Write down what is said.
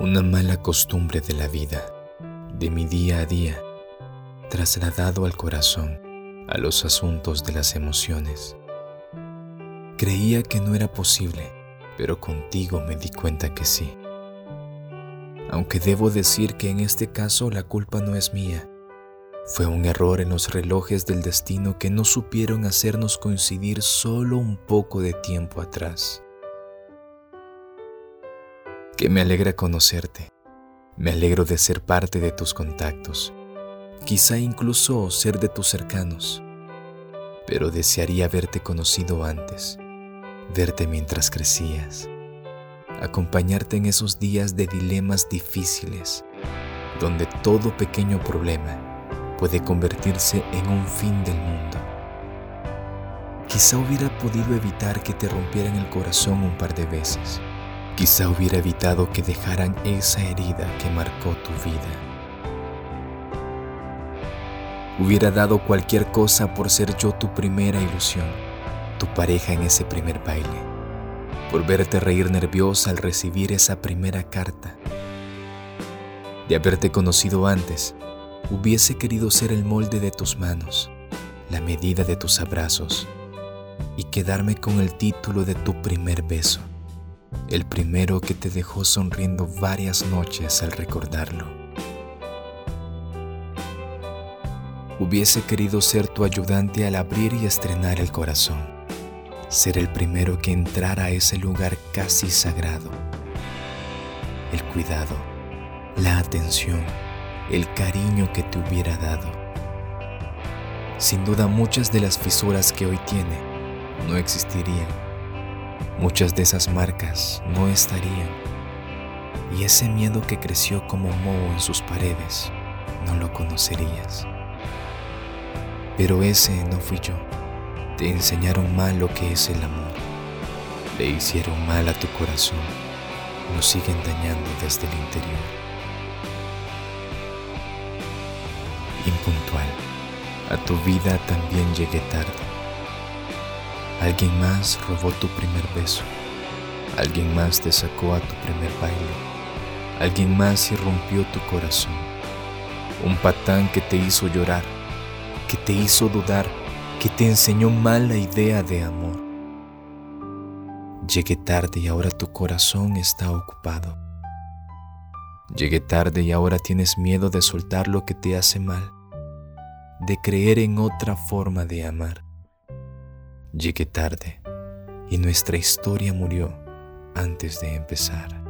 Una mala costumbre de la vida, de mi día a día, trasladado al corazón, a los asuntos de las emociones. Creía que no era posible, pero contigo me di cuenta que sí. Aunque debo decir que en este caso la culpa no es mía, fue un error en los relojes del destino que no supieron hacernos coincidir solo un poco de tiempo atrás que me alegra conocerte. Me alegro de ser parte de tus contactos, quizá incluso ser de tus cercanos, pero desearía haberte conocido antes, verte mientras crecías, acompañarte en esos días de dilemas difíciles, donde todo pequeño problema puede convertirse en un fin del mundo. Quizá hubiera podido evitar que te rompieran el corazón un par de veces Quizá hubiera evitado que dejaran esa herida que marcó tu vida. Hubiera dado cualquier cosa por ser yo tu primera ilusión, tu pareja en ese primer baile, por verte reír nerviosa al recibir esa primera carta. De haberte conocido antes, hubiese querido ser el molde de tus manos, la medida de tus abrazos y quedarme con el título de tu primer beso el primero que te dejó sonriendo varias noches al recordarlo. Hubiese querido ser tu ayudante al abrir y estrenar el corazón, ser el primero que entrara a ese lugar casi sagrado. El cuidado, la atención, el cariño que te hubiera dado. Sin duda muchas de las fisuras que hoy tiene no existirían muchas de esas marcas no estarían y ese miedo que creció como moho en sus paredes no lo conocerías. Pero ese no fui yo. Te enseñaron mal lo que es el amor. Le hicieron mal a tu corazón. Lo siguen dañando desde el interior. Impuntual. A tu vida también llegué tarde Alguien más robó tu primer beso. Alguien más te sacó a tu primer baile. Alguien más irrumpió tu corazón. Un patán que te hizo llorar, que te hizo dudar, que te enseñó mal la idea de amor. Llegué tarde y ahora tu corazón está ocupado. Llegué tarde y ahora tienes miedo de soltar lo que te hace mal, de creer en otra forma de amar. Llegué tarde y nuestra historia murió antes de empezar.